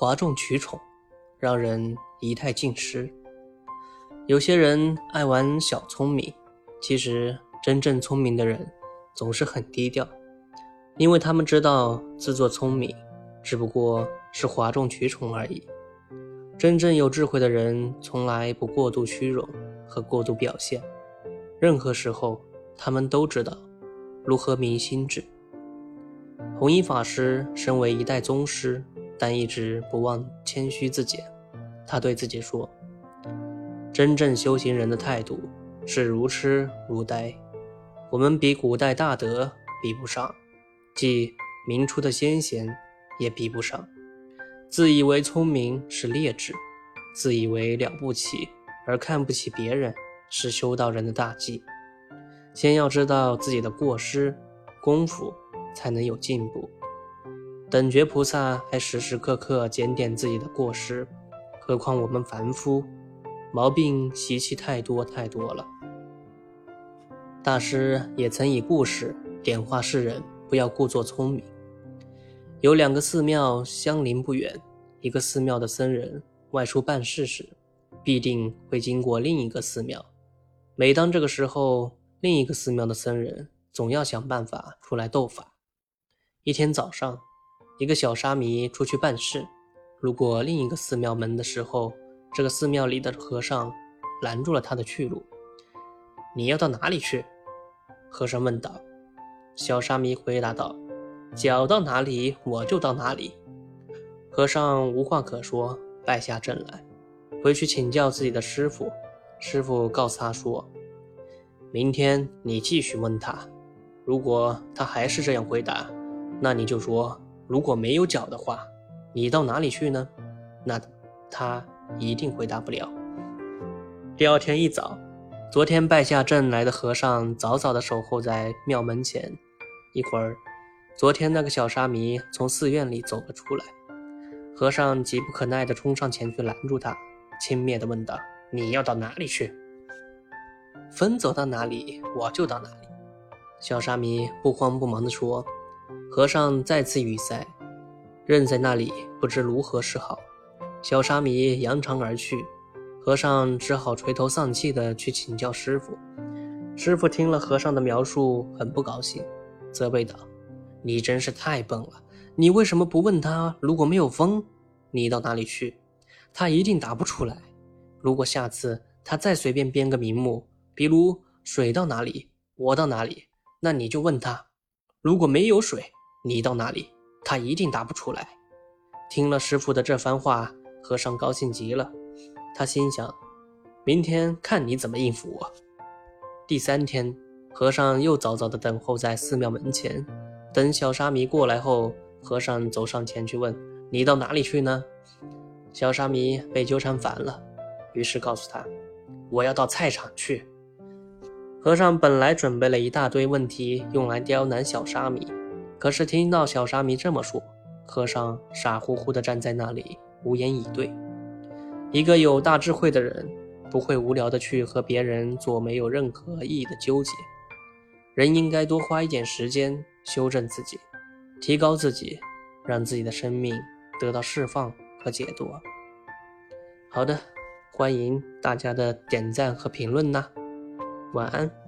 哗众取宠，让人仪态尽失。有些人爱玩小聪明，其实真正聪明的人总是很低调，因为他们知道自作聪明只不过是哗众取宠而已。真正有智慧的人从来不过度虚荣和过度表现，任何时候他们都知道如何明心智。弘一法师身为一代宗师，但一直不忘谦虚自检。他对自己说。真正修行人的态度是如痴如呆，我们比古代大德比不上，即明初的先贤也比不上。自以为聪明是劣质，自以为了不起而看不起别人是修道人的大忌。先要知道自己的过失，功夫才能有进步。等觉菩萨还时时刻刻检点自己的过失，何况我们凡夫？毛病习气太多太多了。大师也曾以故事点化世人，不要故作聪明。有两个寺庙相邻不远，一个寺庙的僧人外出办事时，必定会经过另一个寺庙。每当这个时候，另一个寺庙的僧人总要想办法出来斗法。一天早上，一个小沙弥出去办事，路过另一个寺庙门的时候。这个寺庙里的和尚拦住了他的去路。“你要到哪里去？”和尚问道。小沙弥回答道：“脚到哪里，我就到哪里。”和尚无话可说，败下阵来，回去请教自己的师傅。师傅告诉他说：“明天你继续问他，如果他还是这样回答，那你就说：如果没有脚的话，你到哪里去呢？那他。”一定回答不了。第二天一早，昨天败下阵来的和尚早早的守候在庙门前。一会儿，昨天那个小沙弥从寺院里走了出来，和尚急不可耐地冲上前去拦住他，轻蔑的问道：“你要到哪里去？”“风走到哪里，我就到哪里。”小沙弥不慌不忙地说。和尚再次语塞，愣在那里，不知如何是好。小沙弥扬长而去，和尚只好垂头丧气地去请教师傅。师傅听了和尚的描述，很不高兴，责备道：“你真是太笨了！你为什么不问他，如果没有风，你到哪里去？他一定答不出来。如果下次他再随便编个名目，比如水到哪里，我到哪里，那你就问他，如果没有水，你到哪里？他一定答不出来。”听了师傅的这番话。和尚高兴极了，他心想：明天看你怎么应付我。第三天，和尚又早早地等候在寺庙门前，等小沙弥过来后，和尚走上前去问：“你到哪里去呢？”小沙弥被纠缠烦了，于是告诉他：“我要到菜场去。”和尚本来准备了一大堆问题用来刁难小沙弥，可是听到小沙弥这么说，和尚傻乎乎地站在那里。无言以对。一个有大智慧的人，不会无聊的去和别人做没有任何意义的纠结。人应该多花一点时间修正自己，提高自己，让自己的生命得到释放和解脱。好的，欢迎大家的点赞和评论呐。晚安。